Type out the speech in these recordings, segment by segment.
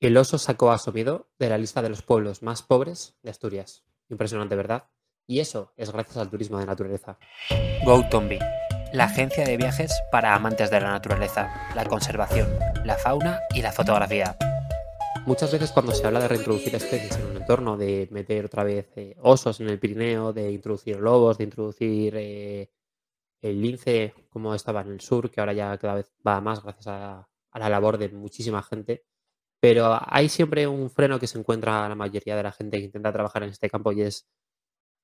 El oso sacó a Somido de la lista de los pueblos más pobres de Asturias. Impresionante, ¿verdad? Y eso es gracias al turismo de naturaleza. GoTombi, la agencia de viajes para amantes de la naturaleza, la conservación, la fauna y la fotografía. Muchas veces cuando se habla de reintroducir especies en un entorno, de meter otra vez eh, osos en el Pirineo, de introducir lobos, de introducir eh, el lince como estaba en el sur, que ahora ya cada vez va más gracias a la labor de muchísima gente, pero hay siempre un freno que se encuentra la mayoría de la gente que intenta trabajar en este campo y es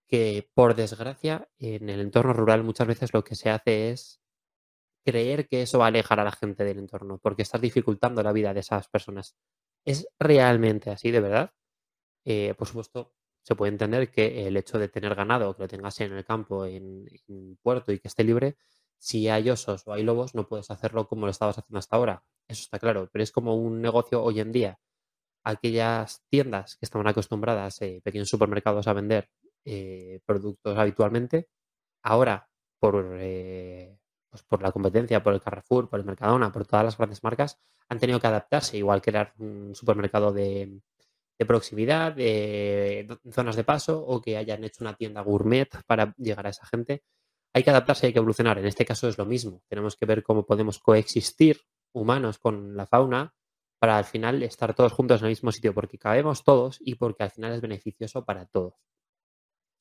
que, por desgracia, en el entorno rural muchas veces lo que se hace es creer que eso va a alejar a la gente del entorno, porque estás dificultando la vida de esas personas. ¿Es realmente así, de verdad? Eh, por supuesto, se puede entender que el hecho de tener ganado, que lo tengas en el campo, en, en puerto y que esté libre, si hay osos o hay lobos, no puedes hacerlo como lo estabas haciendo hasta ahora. Eso está claro, pero es como un negocio hoy en día. Aquellas tiendas que estaban acostumbradas, eh, pequeños supermercados, a vender eh, productos habitualmente, ahora por, eh, pues por la competencia, por el Carrefour, por el Mercadona, por todas las grandes marcas, han tenido que adaptarse, igual era un supermercado de, de proximidad, de zonas de paso, o que hayan hecho una tienda gourmet para llegar a esa gente hay que adaptarse, hay que evolucionar. En este caso es lo mismo. Tenemos que ver cómo podemos coexistir humanos con la fauna para al final estar todos juntos en el mismo sitio, porque cabemos todos y porque al final es beneficioso para todos.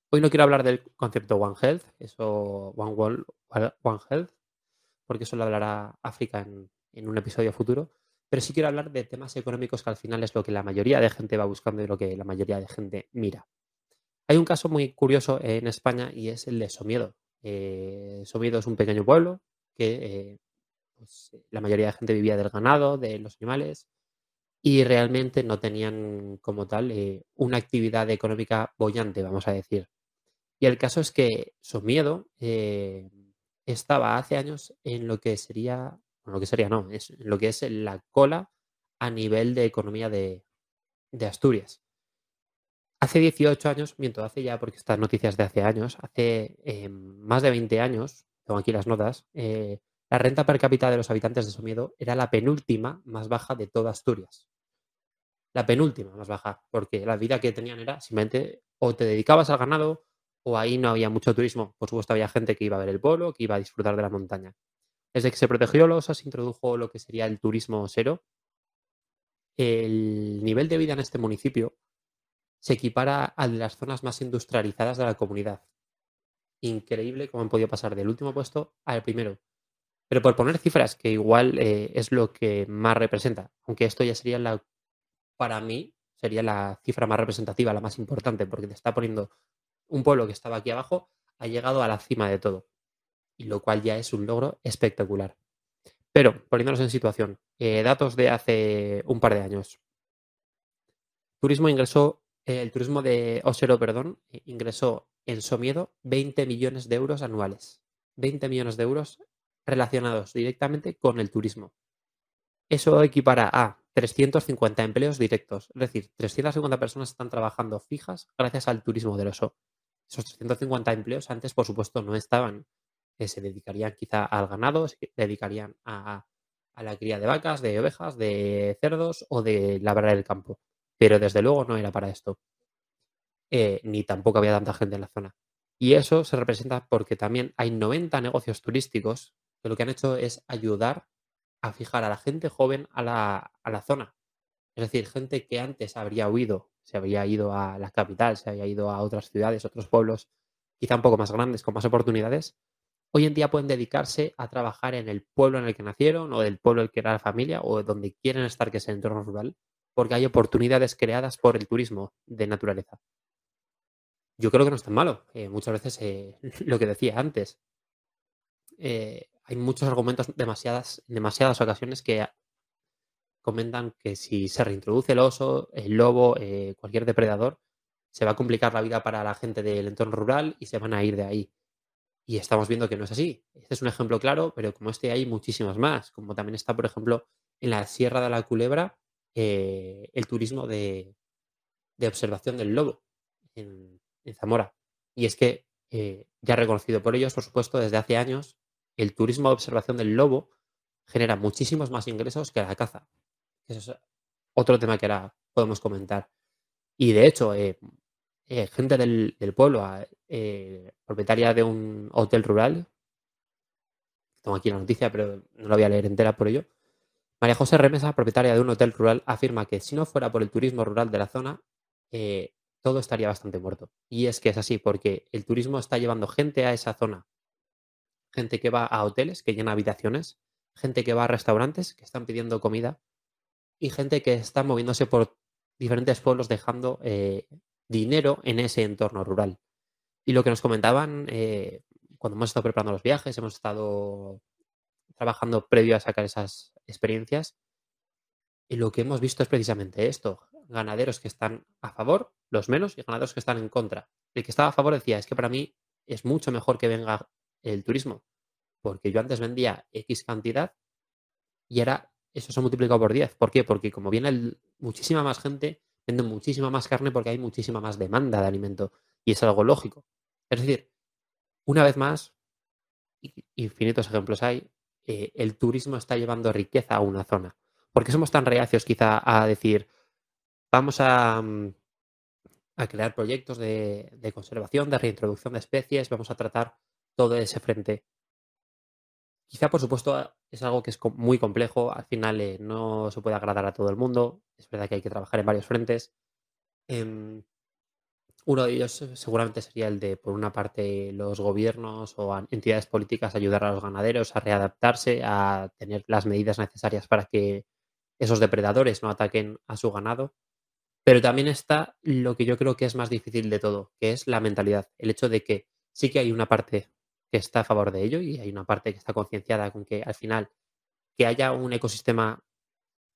Hoy no quiero hablar del concepto One Health, eso One World, One Health, porque eso lo hablará África en, un episodio futuro, pero sí quiero hablar de temas económicos que al final es lo que la mayoría de gente va buscando y lo que la mayoría de gente mira. Hay un caso muy curioso en España y es el de Somiedo. Eh, Somiedo es un pequeño pueblo que eh, pues, la mayoría de gente vivía del ganado, de los animales, y realmente no tenían como tal eh, una actividad económica bollante, vamos a decir. Y el caso es que Somiedo eh, estaba hace años en lo que sería, lo que sería no, es en lo que es la cola a nivel de economía de Asturias. Hace 18 años, miento, hace ya, porque estas noticias de hace años, hace eh, más de 20 años, tengo aquí las notas, eh, la renta per cápita de los habitantes de Somiedo era la penúltima más baja de toda Asturias. La penúltima más baja, porque la vida que tenían era simplemente o te dedicabas al ganado o ahí no había mucho turismo. Por supuesto, había gente que iba a ver el pueblo, que iba a disfrutar de la montaña. Desde que se protegió los se introdujo lo que sería el turismo cero. El nivel de vida en este municipio se equipara al de las zonas más industrializadas de la comunidad. Increíble cómo han podido pasar del último puesto al primero. Pero por poner cifras, que igual eh, es lo que más representa, aunque esto ya sería la, para mí, sería la cifra más representativa, la más importante, porque te está poniendo un pueblo que estaba aquí abajo, ha llegado a la cima de todo, y lo cual ya es un logro espectacular. Pero, poniéndonos en situación, eh, datos de hace un par de años. Turismo ingresó el turismo de Osero, perdón, eh, ingresó en Somiedo 20 millones de euros anuales. 20 millones de euros relacionados directamente con el turismo. Eso equipara a 350 empleos directos, es decir, 350 personas están trabajando fijas gracias al turismo del oso. Esos 350 empleos antes, por supuesto, no estaban. Eh, se dedicarían quizá al ganado, se dedicarían a la cría de vacas, de ovejas, de cerdos o de labrar el campo pero desde luego no era para esto. Eh, ni tampoco había tanta gente en la zona. Y eso se representa porque también hay 90 negocios turísticos que lo que han hecho es ayudar a fijar a la gente joven a la, a la zona. Es decir, gente que antes habría huido, se habría ido a la capital, se había ido a otras ciudades, otros pueblos, quizá un poco más grandes, con más oportunidades, hoy en día pueden dedicarse a trabajar en el pueblo en el que nacieron o del pueblo en el que era la familia o donde quieren estar, que es el entorno rural, porque hay oportunidades creadas por el turismo de naturaleza. Yo creo que no es tan malo. Eh, muchas veces, eh, lo que decía antes, eh, hay muchos argumentos, demasiadas, demasiadas ocasiones que comentan que si se reintroduce el oso, el lobo, cualquier depredador, se va a complicar la vida para la gente del entorno rural y se van a ir de ahí. Y estamos viendo que no es así. Este es un ejemplo claro, pero como este hay muchísimas más. Como también está, por ejemplo, en la Sierra de la Culebra, eh, el turismo de, observación del lobo en, Zamora. Y es que, eh, ya reconocido por ellos, por supuesto, desde hace años, el turismo de observación del lobo genera muchísimos más ingresos que la caza. Eso otro tema que ahora podemos comentar. Y de hecho, eh, gente del, pueblo, eh, propietaria de un hotel rural, tengo aquí la noticia, pero no la voy a leer entera por ello. María José Remesa, propietaria de un hotel rural, afirma que si no fuera por el turismo rural de la zona, todo estaría bastante muerto. Y es que es así, porque el turismo está llevando gente a esa zona. Gente que va a hoteles, que llena habitaciones, gente que va a restaurantes, que están pidiendo comida, y gente que está moviéndose por diferentes pueblos dejando eh, dinero en ese entorno rural. Y lo que nos comentaban eh, cuando hemos estado preparando los viajes, hemos estado trabajando previo a sacar esas experiencias, y lo que hemos visto es precisamente esto, ganaderos que están a favor, los menos, y ganaderos que están en contra. El que estaba a favor decía, es que para mí es mucho mejor que venga el turismo, porque yo antes vendía X cantidad y ahora eso se ha multiplicado por 10. ¿Por qué? Porque como viene muchísima más gente, venden muchísima más carne porque hay muchísima más demanda de alimento. Y es algo lógico. Es decir, una vez más, infinitos ejemplos hay, eh, el turismo está llevando riqueza a una zona. ¿Por qué somos tan reacios quizá a decir, vamos a, mm, crear proyectos de, de, conservación, de reintroducción de especies, vamos a tratar todo ese frente Quizá, por supuesto, es algo que es muy complejo. Al final eh, no se puede agradar a todo el mundo. Es verdad que hay que trabajar en varios frentes. Em, uno de ellos eh, seguramente sería el de, por una parte, los gobiernos o entidades políticas ayudar a los ganaderos a readaptarse, a tener las medidas necesarias para que esos depredadores no ataquen a su ganado. Pero también está lo que yo creo que es más difícil de todo, que es la mentalidad. El hecho de que sí que hay una parte que está a favor de ello y hay una parte que está concienciada con que al final que haya un ecosistema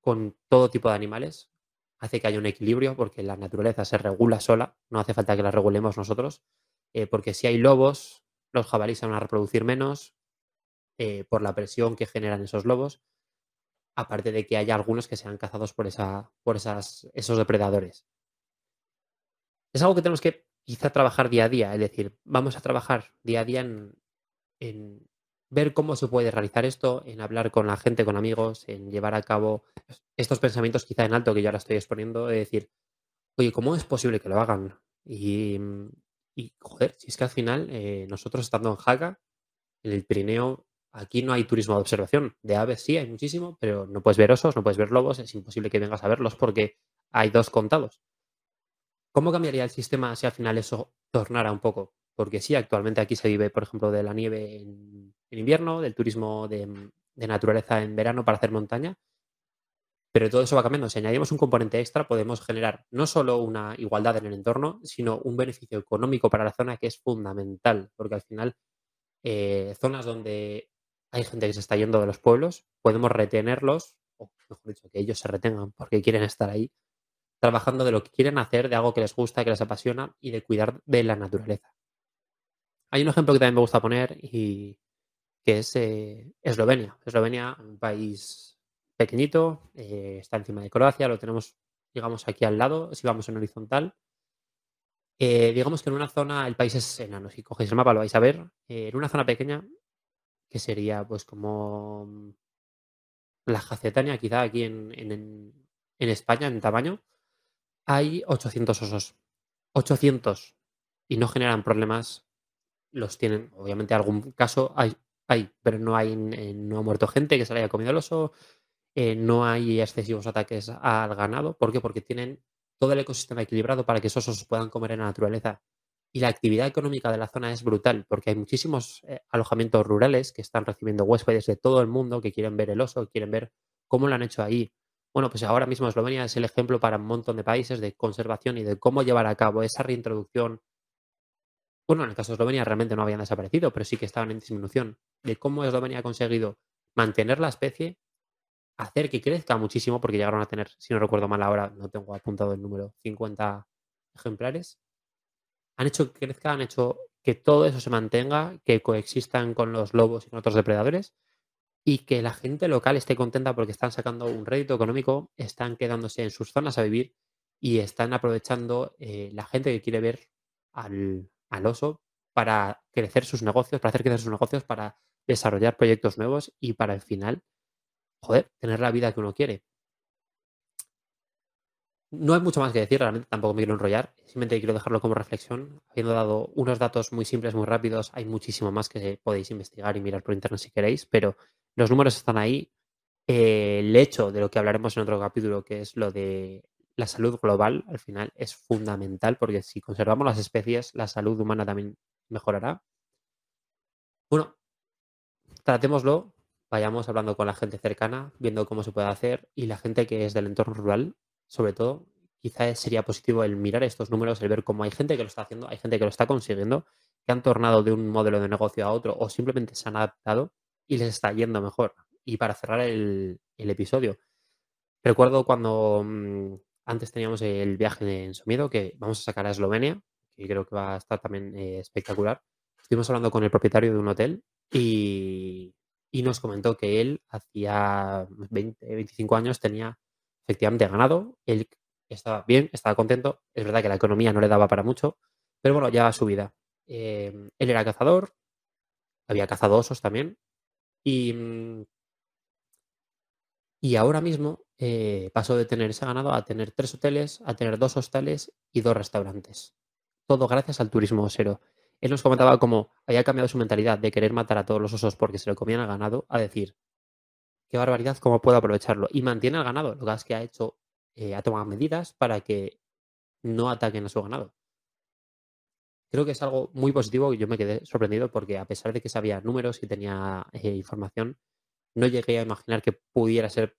con todo tipo de animales hace que haya un equilibrio porque la naturaleza se regula sola, no hace falta que la regulemos nosotros, eh, porque si hay lobos, los jabalíes van a reproducir menos eh, por la presión que generan esos lobos, aparte de que haya algunos que sean cazados por, esa, por esas, esos depredadores. Es algo que tenemos que quizá trabajar día a día, es decir, vamos a trabajar día a día en ver cómo se puede realizar esto, en hablar con la gente, con amigos, en llevar a cabo estos pensamientos quizá en alto que yo ahora estoy exponiendo, de decir, oye, ¿cómo es posible que lo hagan? Y, y joder, si es que al final eh, nosotros estando en Jaca, en el Pirineo, aquí no hay turismo de observación. De aves sí, hay muchísimo, pero no puedes ver osos, no puedes ver lobos, es imposible que vengas a verlos porque hay dos contados. ¿Cómo cambiaría el sistema si al final eso tornara un poco? Porque sí, actualmente aquí se vive, por ejemplo, de la nieve en, invierno, del turismo de, naturaleza en verano para hacer montaña, pero todo eso va cambiando. Si añadimos un componente extra, podemos generar no solo una igualdad en el entorno, sino un beneficio económico para la zona que es fundamental, porque al final, eh, zonas donde hay gente que se está yendo de los pueblos, podemos retenerlos, o mejor dicho, que ellos se retengan porque quieren estar ahí, trabajando de lo que quieren hacer, de algo que les gusta, que les apasiona y de cuidar de la naturaleza. Hay un ejemplo que también me gusta poner y que es eh, Eslovenia. Eslovenia, un país pequeñito, eh, está encima de Croacia, lo tenemos, digamos, aquí al lado, si vamos en horizontal. Eh, digamos que en una zona el país es enano, si cogéis el mapa lo vais a ver. en una zona pequeña, que sería pues como la Jacetania, quizá aquí en, en, en España, en tamaño, hay 800 osos. 800. Y no generan problemas los tienen. Obviamente, algún caso hay, hay pero no hay eh, no ha muerto gente que se le haya comido el oso, eh, no hay excesivos ataques al ganado. ¿Por qué? Porque tienen todo el ecosistema equilibrado para que esos osos puedan comer en la naturaleza. Y la actividad económica de la zona es brutal, porque hay muchísimos eh, alojamientos rurales que están recibiendo huéspedes de todo el mundo que quieren ver el oso, quieren ver cómo lo han hecho ahí. Bueno, pues ahora mismo Eslovenia es el ejemplo para un montón de países de conservación y de cómo llevar a cabo esa reintroducción bueno, en el caso de Eslovenia realmente no habían desaparecido, pero sí que estaban en disminución. De cómo Eslovenia ha conseguido mantener la especie, hacer que crezca muchísimo, porque llegaron a tener, si no recuerdo mal ahora, no tengo apuntado el número, 50 ejemplares. Han hecho que crezca, han hecho que todo eso se mantenga, que coexistan con los lobos y con otros depredadores y que la gente local esté contenta porque están sacando un rédito económico, están quedándose en sus zonas a vivir y están aprovechando eh, la gente que quiere ver al, al oso para crecer sus negocios, para hacer crecer sus negocios, para desarrollar proyectos nuevos y para al final, joder, tener la vida que uno quiere. no hay mucho más que decir, realmente tampoco me quiero enrollar. Simplemente quiero dejarlo como reflexión. Habiendo dado unos datos muy simples, muy rápidos, hay muchísimo más que podéis investigar y mirar por internet si queréis, pero los números están ahí. Eh, el hecho de lo que hablaremos en otro capítulo, que es lo de la salud global, al final es fundamental porque si conservamos las especies, la salud humana también mejorará. Bueno, tratémoslo, vayamos hablando con la gente cercana, viendo cómo se puede hacer y la gente que es del entorno rural, sobre todo, quizás sería positivo el mirar estos números, el ver cómo hay gente que lo está haciendo, hay gente que lo está consiguiendo, que han tornado de un modelo de negocio a otro o simplemente se han adaptado y les está yendo mejor. Y para cerrar el, episodio, recuerdo cuando mm, antes teníamos el viaje en Somiedo, que vamos a sacar a Eslovenia, que creo que va a estar también eh, espectacular. Estuvimos hablando con el propietario de un hotel y, nos comentó que él hacía 20, 25 años tenía efectivamente ganado, él estaba bien, estaba contento, es verdad que la economía no le daba para mucho, pero bueno, ya su vida. Em, él era cazador, había cazado osos también, y, mm, y ahora mismo eh, pasó de tener ese ganado a tener tres hoteles, a tener dos hostales y dos restaurantes. Todo gracias al turismo osero. Él nos comentaba cómo había cambiado su mentalidad de querer matar a todos los osos porque se lo comían al ganado a decir, qué barbaridad, cómo puedo aprovecharlo. Y mantiene el ganado. Lo que es que ha hecho, eh, ha tomado medidas para que no ataquen a su ganado. Creo que es algo muy positivo yo me quedé sorprendido porque a pesar de que sabía números y tenía eh, información, no llegué a imaginar que pudiera ser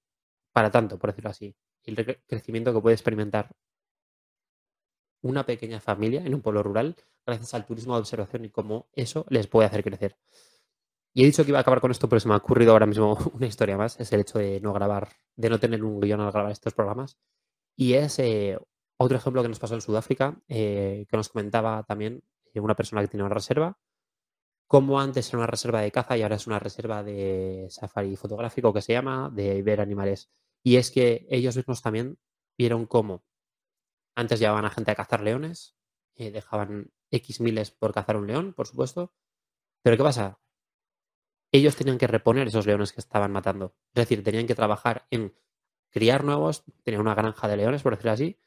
para tanto, por decirlo así. El crecimiento que puede experimentar una pequeña familia en un pueblo rural gracias al turismo de observación y cómo eso les puede hacer crecer. Y he dicho que iba a acabar con esto, pero se me ha ocurrido ahora mismo una historia más. Es el hecho de no grabar, de no tener un guion al grabar estos programas. Y es eh, otro ejemplo que nos pasó en Sudáfrica, eh, que nos comentaba también eh, una persona que tiene una reserva. Como antes era una reserva de caza y ahora es una reserva de safari fotográfico que se llama, de ver animales. Y es que ellos mismos también vieron cómo antes llevaban a gente a cazar leones, dejaban X miles por cazar un león, por supuesto. Pero ¿qué pasa? ellos tenían que reponer esos leones que estaban matando. Es decir, tenían que trabajar en criar nuevos, tener una granja de leones, por decirlo así,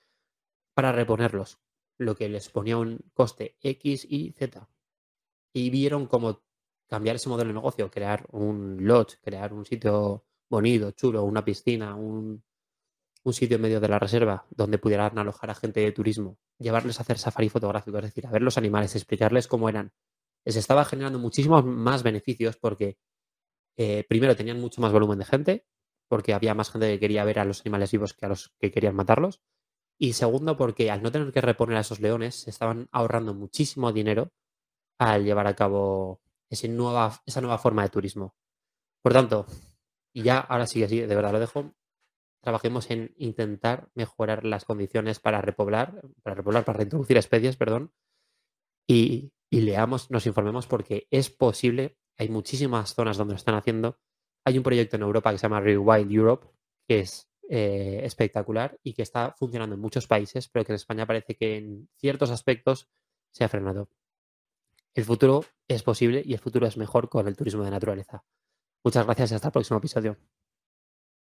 para reponerlos, lo que les ponía un coste X y Z. Y vieron cómo cambiar ese modelo de negocio, crear un lodge, crear un sitio bonito, chulo, una piscina, un, un sitio en medio de la reserva donde pudieran alojar a gente de turismo, llevarles a hacer safari fotográfico, es decir, a ver los animales, explicarles cómo eran, les estaba generando muchísimos más beneficios porque eh, primero tenían mucho más volumen de gente, porque había más gente que quería ver a los animales vivos que a los que querían matarlos. Y segundo, porque al no tener que reponer a esos leones, se estaban ahorrando muchísimo dinero al llevar a cabo ese nueva, esa nueva forma de turismo. Por tanto, y ya ahora sí que sí, de verdad lo dejo, trabajemos en intentar mejorar las condiciones para repoblar, para repoblar, para reintroducir especies, perdón, y, y leamos, nos informemos porque es posible, hay muchísimas zonas donde lo están haciendo. Hay un proyecto en Europa que se llama Rewild Europe, que es eh, espectacular y que está funcionando en muchos países, pero que en España parece que en ciertos aspectos se ha frenado. El futuro es posible y el futuro es mejor con el turismo de naturaleza. Muchas gracias y hasta el próximo episodio.